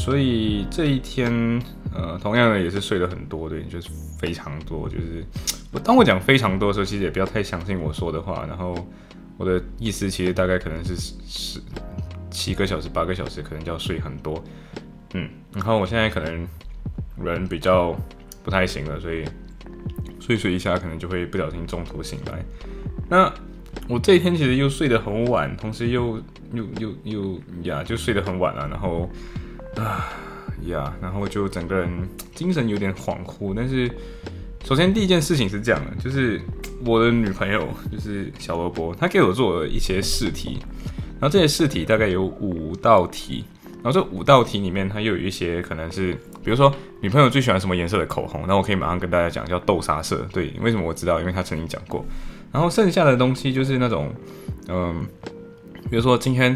所以这一天，呃，同样的也是睡了很多，对，就是非常多，就是我当我讲非常多的时候，其实也不要太相信我说的话。然后我的意思其实大概可能是十七个小时、八个小时，可能就要睡很多，嗯。然后我现在可能人比较不太行了，所以睡睡一下，可能就会不小心中途醒来。那我这一天其实又睡得很晚，同时又又又又呀，就睡得很晚了，然后。啊呀，然后就整个人精神有点恍惚。但是，首先第一件事情是这样的，就是我的女朋友就是小萝卜，她给我做了一些试题，然后这些试题大概有五道题，然后这五道题里面它又有一些可能是，比如说女朋友最喜欢什么颜色的口红，那我可以马上跟大家讲叫豆沙色。对，为什么我知道？因为她曾经讲过。然后剩下的东西就是那种，嗯，比如说今天。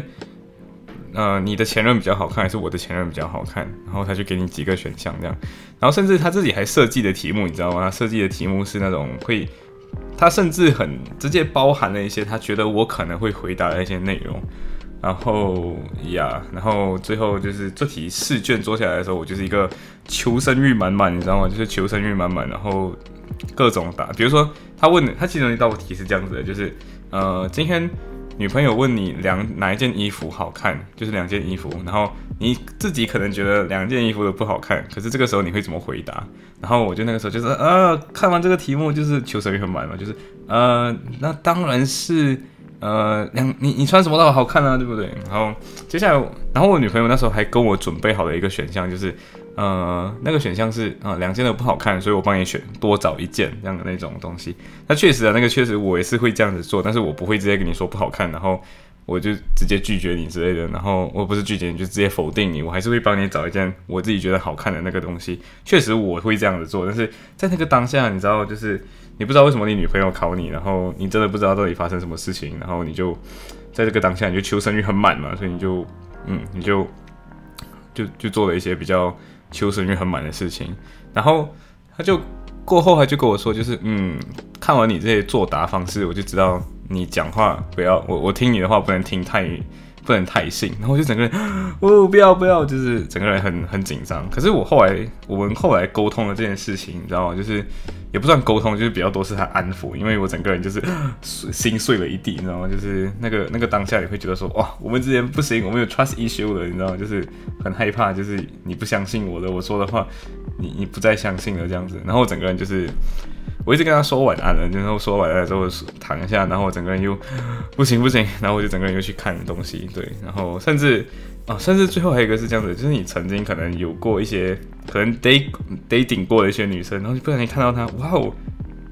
呃，你的前任比较好看，还是我的前任比较好看？然后他就给你几个选项这样，然后甚至他自己还设计的题目，你知道吗？他设计的题目是那种会，他甚至很直接包含了一些他觉得我可能会回答的一些内容。然后呀，然后最后就是这题试卷做下来的时候，我就是一个求生欲满满，你知道吗？就是求生欲满满，然后各种答。比如说他问他其中一道题是这样子的，就是呃，今天。女朋友问你两哪一件衣服好看，就是两件衣服，然后你自己可能觉得两件衣服都不好看，可是这个时候你会怎么回答？然后我就那个时候就是呃，看完这个题目就是求生欲很满嘛，就是呃，那当然是呃两你你穿什么都好看啊，对不对？然后接下来，然后我女朋友那时候还跟我准备好了一个选项，就是。呃，那个选项是啊，两件都不好看，所以我帮你选多找一件这样的那种东西。那确实啊，那个确实我也是会这样子做，但是我不会直接跟你说不好看，然后我就直接拒绝你之类的。然后我不是拒绝你，就直接否定你，我还是会帮你找一件我自己觉得好看的那个东西。确实我会这样子做，但是在那个当下，你知道，就是你不知道为什么你女朋友考你，然后你真的不知道到底发生什么事情，然后你就在这个当下你就求生欲很满嘛，所以你就嗯，你就就就做了一些比较。求生欲很满的事情，然后他就过后他就跟我说，就是嗯，看完你这些作答方式，我就知道你讲话不要我我听你的话不能听太。不能太信，然后就整个人，哦，不要不要，就是整个人很很紧张。可是我后来，我们后来沟通了这件事情，你知道吗？就是也不算沟通，就是比较多是他安抚，因为我整个人就是 心碎了一地，你知道吗？就是那个那个当下，你会觉得说，哇，我们之间不行，我们有 trust issue 了，你知道吗？就是很害怕，就是你不相信我的，我说的话，你你不再相信了这样子，然后我整个人就是。我一直跟他说晚安了，然后说完了之后躺一下，然后我整个人又不行不行，然后我就整个人又去看东西，对，然后甚至啊，甚至最后还有一个是这样子，就是你曾经可能有过一些可能 date dating 过的一些女生，然后就不小心看到她，哇哦，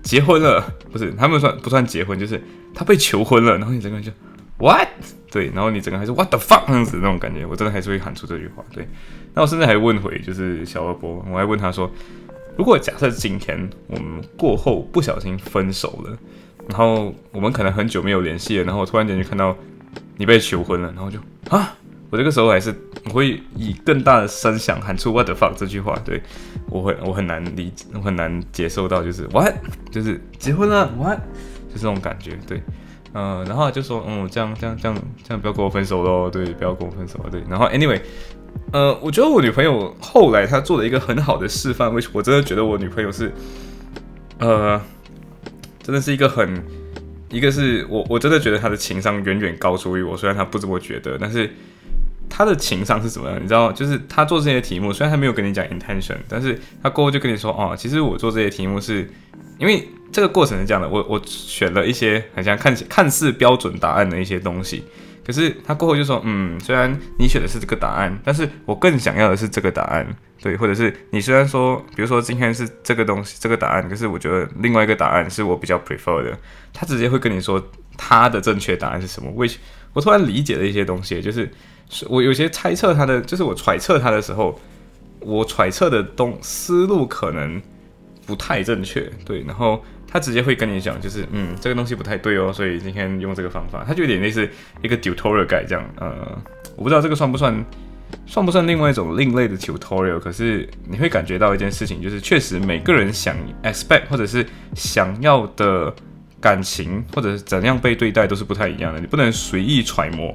结婚了，不是他们算不算结婚，就是她被求婚了，然后你整个人就 what，对，然后你整个还是 what the fuck 这样子那种感觉，我真的还是会喊出这句话，对，那我甚至还问回就是小二波，我还问他说。如果假设今天我们过后不小心分手了，然后我们可能很久没有联系了，然后我突然间就看到你被求婚了，然后就啊，我这个时候还是我会以更大的声响喊出 “what the fuck” 这句话，对。我会我很难理解我很难接受到就是 what 就是结婚了 what 就这种感觉，对，嗯，然后就说嗯这样这样这样这样不要跟我分手喽，对，不要跟我分手，对，然后 anyway。呃，我觉得我女朋友后来她做了一个很好的示范，为什么？我真的觉得我女朋友是，呃，真的是一个很，一个是我我真的觉得她的情商远远高出于我，虽然她不这么觉得，但是她的情商是怎么样？你知道，就是她做这些题目，虽然她没有跟你讲 intention，但是她过后就跟你说，哦，其实我做这些题目是因为这个过程是这样的，我我选了一些好像看看似标准答案的一些东西。可是他过后就说，嗯，虽然你选的是这个答案，但是我更想要的是这个答案，对，或者是你虽然说，比如说今天是这个东西这个答案，可是我觉得另外一个答案是我比较 prefer 的，他直接会跟你说他的正确答案是什么。为我突然理解了一些东西，就是我有些猜测他的，就是我揣测他的时候，我揣测的东思路可能不太正确，对，然后他直接会跟你讲，就是嗯，这个东西不太对哦，所以今天用这个方法，他就有点类似一个 tutorial 改这样，呃，我不知道这个算不算。算不算另外一种另类的 tutorial？可是你会感觉到一件事情，就是确实每个人想 expect 或者是想要的感情，或者是怎样被对待，都是不太一样的。你不能随意揣摩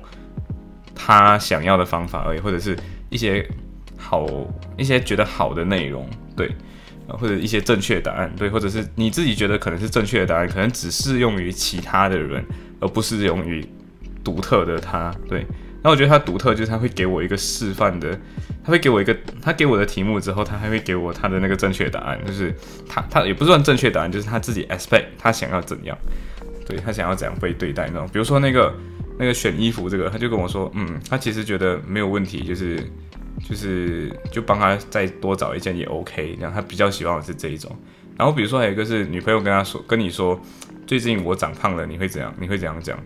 他想要的方法而已，或者是一些好一些觉得好的内容，对，或者一些正确答案，对，或者是你自己觉得可能是正确的答案，可能只适用于其他的人，而不适用于独特的他，对。那我觉得他独特，就是他会给我一个示范的，他会给我一个，他给我的题目之后，他还会给我他的那个正确答案，就是他他也不算正确答案，就是他自己 expect 他想要怎样，对他想要怎样被对待那种。比如说那个那个选衣服这个，他就跟我说，嗯，他其实觉得没有问题，就是就是就帮他再多找一件也 OK，这样他比较喜欢的是这一种。然后比如说还有一个是女朋友跟他说跟你说，最近我长胖了，你会怎样？你会怎样讲？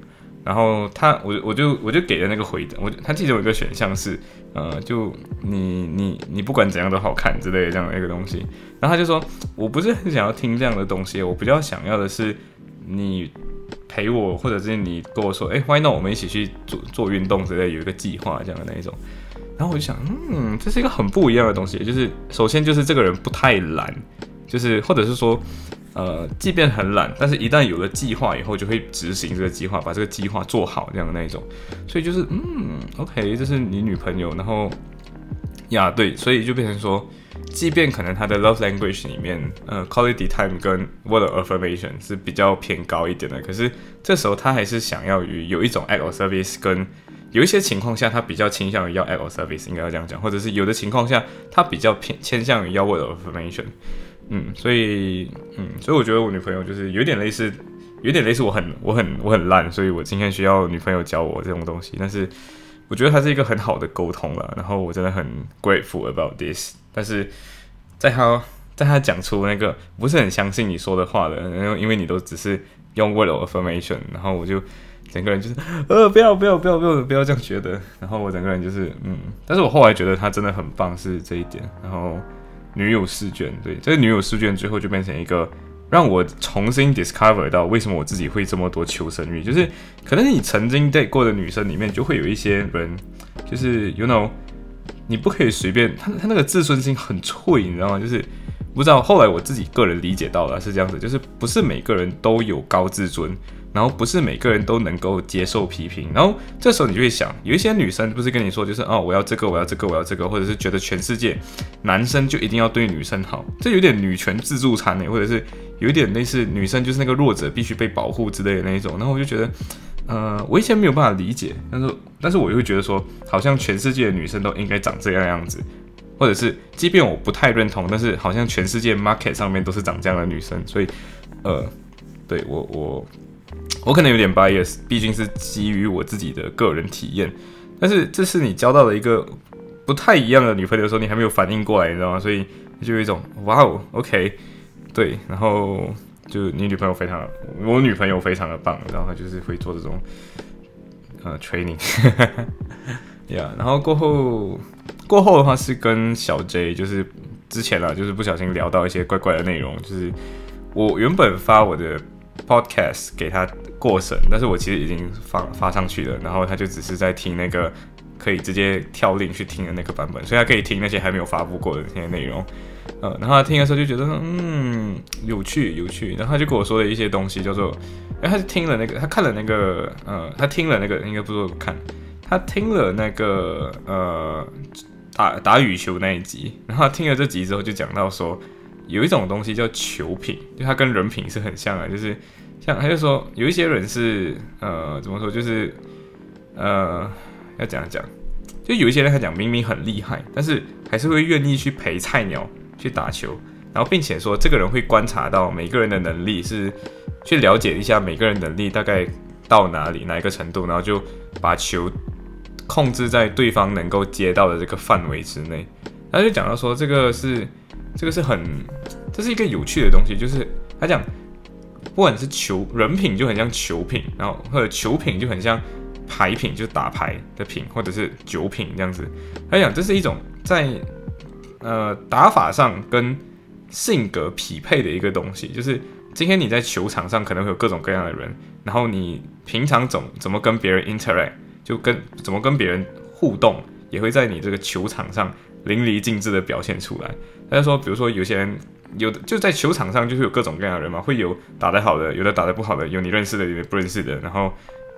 然后他，我我就我就给了那个回答，我他其中有一个选项是，呃，就你你你不管怎样都好看之类的这样的一个东西。然后他就说，我不是很想要听这样的东西，我比较想要的是你陪我，或者是你跟我说，哎，Why not？我们一起去做做运动之类，有一个计划这样的那一种。然后我就想，嗯，这是一个很不一样的东西，就是首先就是这个人不太懒，就是或者是说。呃，即便很懒，但是一旦有了计划以后，就会执行这个计划，把这个计划做好这样的那一种。所以就是，嗯，OK，这是你女朋友，然后呀，对，所以就变成说，即便可能他的 love language 里面，呃，quality time 跟 word affirmation 是比较偏高一点的，可是这时候他还是想要于有一种 act of service，跟有一些情况下，他比较倾向于要 act of service，应该要这样讲，或者是有的情况下，他比较偏倾向于要 word affirmation。嗯，所以，嗯，所以我觉得我女朋友就是有点类似，有点类似我很，我很，我很烂，所以我今天需要女朋友教我这种东西。但是我觉得它是一个很好的沟通了，然后我真的很 grateful about this。但是在他，在他讲出那个不是很相信你说的话的，然后因为你都只是用 word affirmation，然后我就整个人就是呃，不要，不要，不要，不要，不要这样觉得。然后我整个人就是，嗯，但是我后来觉得他真的很棒，是这一点。然后。女友试卷，对，这个女友试卷最后就变成一个让我重新 discover 到为什么我自己会这么多求生欲，就是可能你曾经 date 过的女生里面就会有一些人，就是 you know，你不可以随便，她她那个自尊心很脆，你知道吗？就是不知道后来我自己个人理解到了是这样子，就是不是每个人都有高自尊。然后不是每个人都能够接受批评，然后这时候你就会想，有一些女生不是跟你说，就是哦，我要这个，我要这个，我要这个，或者是觉得全世界男生就一定要对女生好，这有点女权自助餐呢，或者是有一点类似女生就是那个弱者必须被保护之类的那一种。然后我就觉得，呃，我以前没有办法理解，但是但是我又会觉得说，好像全世界的女生都应该长这样样子，或者是即便我不太认同，但是好像全世界 market 上面都是长这样的女生，所以呃，对我我。我可能有点 bias，毕竟是基于我自己的个人体验。但是这是你交到了一个不太一样的女朋友的时候，你还没有反应过来，你知道吗？所以就有一种哇哦，OK，对，然后就你女朋友非常，我女朋友非常的棒，然后她就是会做这种呃 training，呀，然后过后过后的话是跟小 J，就是之前啊，就是不小心聊到一些怪怪的内容，就是我原本发我的 podcast 给他。过审，但是我其实已经放发上去了，然后他就只是在听那个可以直接跳令去听的那个版本，所以他可以听那些还没有发布过的那些内容，呃，然后他听的时候就觉得嗯有趣有趣，然后他就跟我说了一些东西，叫做，哎，他听了那个，他看了那个，呃，他听了那个，应该不是看，他听了那个，呃，打打羽球那一集，然后听了这集之后就讲到说，有一种东西叫球品，就它跟人品是很像的，就是。像他就说，有一些人是呃，怎么说，就是呃，要怎样讲？就有一些人他讲明明很厉害，但是还是会愿意去陪菜鸟去打球，然后并且说这个人会观察到每个人的能力，是去了解一下每个人能力大概到哪里哪一个程度，然后就把球控制在对方能够接到的这个范围之内。他就讲到说，这个是这个是很这是一个有趣的东西，就是他讲。不管是球人品就很像球品，然后或者球品就很像牌品，就打牌的品，或者是酒品这样子。他讲这是一种在呃打法上跟性格匹配的一个东西，就是今天你在球场上可能会有各种各样的人，然后你平常怎怎么跟别人 interact，就跟怎么跟别人互动，也会在你这个球场上淋漓尽致的表现出来。他就说，比如说有些人有的就在球场上就是有各种各样的人嘛，会有打得好的，有的打得不好的，有你认识的，有不认识的，然后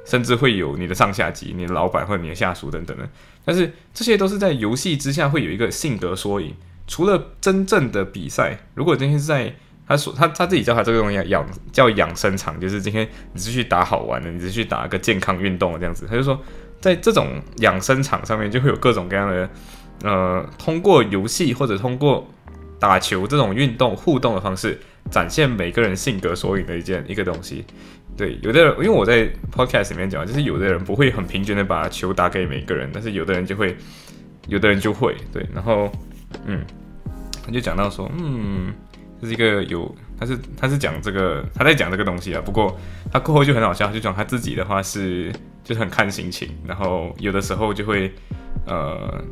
甚至会有你的上下级、你的老板或者你的下属等等的。但是这些都是在游戏之下会有一个性格缩影。除了真正的比赛，如果今天是在他说他他自己叫他这个东西养叫养生场，就是今天你是去打好玩的，你是去打个健康运动这样子。他就说，在这种养生场上面，就会有各种各样的呃，通过游戏或者通过打球这种运动互动的方式，展现每个人性格缩影的一件一个东西。对，有的人因为我在 podcast 里面讲，就是有的人不会很平均的把球打给每个人，但是有的人就会，有的人就会对，然后。嗯，他就讲到说，嗯，这是一个有，他是他是讲这个，他在讲这个东西啊。不过他过后就很好笑，就讲他自己的话是，就是很看心情，然后有的时候就会，呃，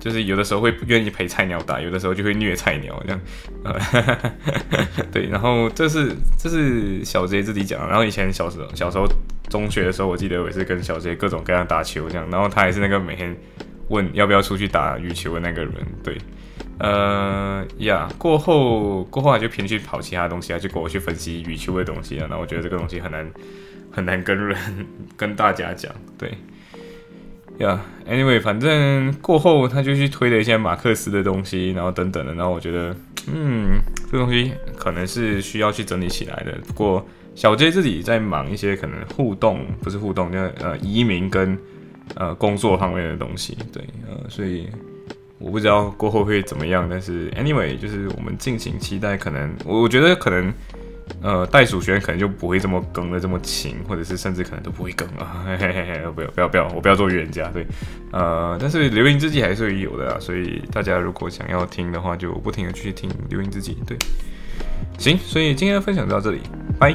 就是有的时候会愿意陪菜鸟打，有的时候就会虐菜鸟这样，呃，对，然后这是这是小杰自己讲，然后以前小时候小时候中学的时候，我记得我也是跟小杰各种各样打球这样，然后他也是那个每天问要不要出去打羽球的那个人，对。呃呀，过后过后就偏去跑其他东西啊，就跟我去分析羽球的东西啊。那我觉得这个东西很难很难跟人跟大家讲，对呀。Anyway，反正过后他就去推了一些马克思的东西，然后等等的。然后我觉得，嗯，这东西可能是需要去整理起来的。不过小 J 自己在忙一些可能互动，不是互动，就呃移民跟呃工作方面的东西，对，呃，所以。我不知道过后会怎么样，但是 anyway，就是我们敬请期待。可能我我觉得可能，呃，袋鼠学院可能就不会这么更的这么勤，或者是甚至可能都不会更啊。嘿嘿嘿，不要不要不要，我不要做预言家。对，呃，但是流萤之际还是有的啊。所以大家如果想要听的话，就不停的去听流萤之际。对，行，所以今天的分享就到这里，拜。